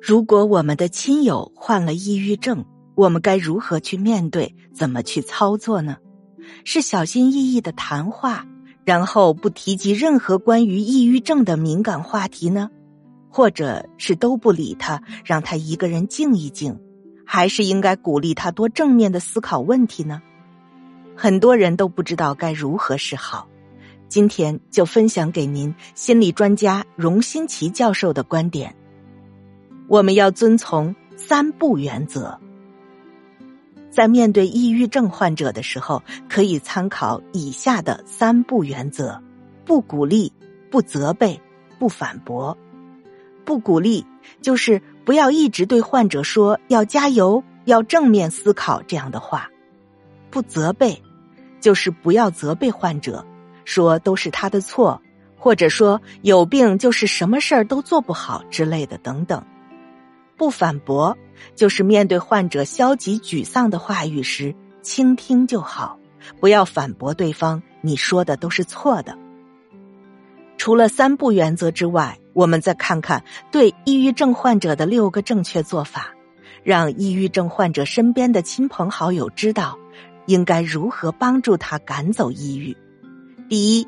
如果我们的亲友患了抑郁症，我们该如何去面对？怎么去操作呢？是小心翼翼的谈话，然后不提及任何关于抑郁症的敏感话题呢？或者是都不理他，让他一个人静一静？还是应该鼓励他多正面的思考问题呢？很多人都不知道该如何是好。今天就分享给您心理专家荣新奇教授的观点。我们要遵从三不原则。在面对抑郁症患者的时候，可以参考以下的三不原则：不鼓励、不责备、不反驳。不鼓励就是不要一直对患者说要加油、要正面思考这样的话；不责备就是不要责备患者。说都是他的错，或者说有病就是什么事儿都做不好之类的等等。不反驳就是面对患者消极沮丧的话语时，倾听就好，不要反驳对方。你说的都是错的。除了三不原则之外，我们再看看对抑郁症患者的六个正确做法，让抑郁症患者身边的亲朋好友知道应该如何帮助他赶走抑郁。第一，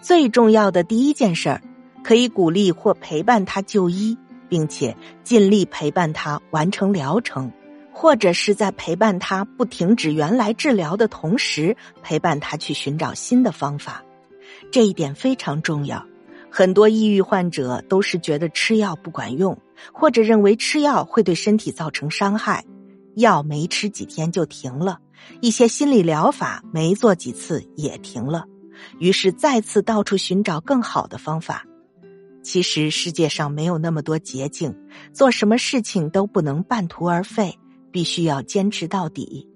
最重要的第一件事儿，可以鼓励或陪伴他就医，并且尽力陪伴他完成疗程，或者是在陪伴他不停止原来治疗的同时，陪伴他去寻找新的方法。这一点非常重要。很多抑郁患者都是觉得吃药不管用，或者认为吃药会对身体造成伤害，药没吃几天就停了，一些心理疗法没做几次也停了。于是再次到处寻找更好的方法。其实世界上没有那么多捷径，做什么事情都不能半途而废，必须要坚持到底。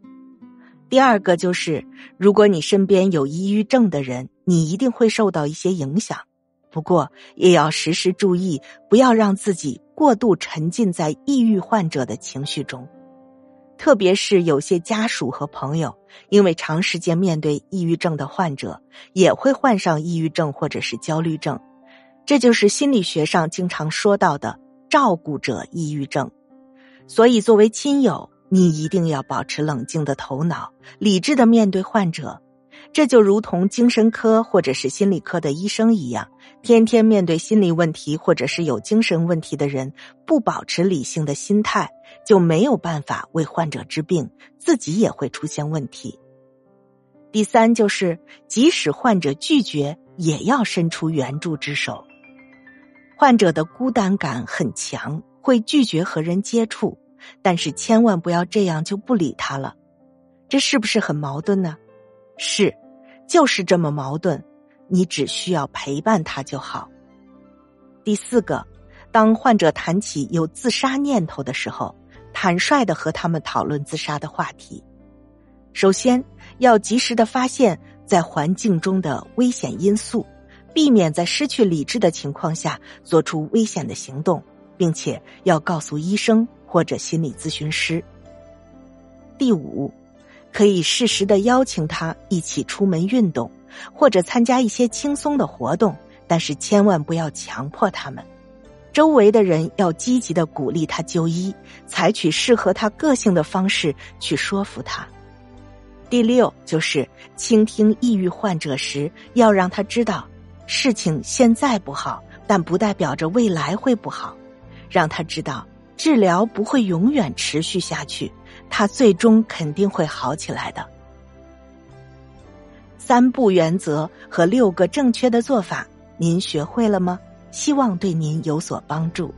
第二个就是，如果你身边有抑郁症的人，你一定会受到一些影响。不过也要时时注意，不要让自己过度沉浸在抑郁患者的情绪中。特别是有些家属和朋友，因为长时间面对抑郁症的患者，也会患上抑郁症或者是焦虑症，这就是心理学上经常说到的照顾者抑郁症。所以，作为亲友，你一定要保持冷静的头脑，理智的面对患者。这就如同精神科或者是心理科的医生一样，天天面对心理问题或者是有精神问题的人，不保持理性的心态，就没有办法为患者治病，自己也会出现问题。第三，就是即使患者拒绝，也要伸出援助之手。患者的孤单感很强，会拒绝和人接触，但是千万不要这样就不理他了，这是不是很矛盾呢？是。就是这么矛盾，你只需要陪伴他就好。第四个，当患者谈起有自杀念头的时候，坦率的和他们讨论自杀的话题。首先要及时的发现，在环境中的危险因素，避免在失去理智的情况下做出危险的行动，并且要告诉医生或者心理咨询师。第五。可以适时的邀请他一起出门运动，或者参加一些轻松的活动，但是千万不要强迫他们。周围的人要积极的鼓励他就医，采取适合他个性的方式去说服他。第六就是倾听抑郁患者时，要让他知道事情现在不好，但不代表着未来会不好，让他知道治疗不会永远持续下去。他最终肯定会好起来的。三不原则和六个正确的做法，您学会了吗？希望对您有所帮助。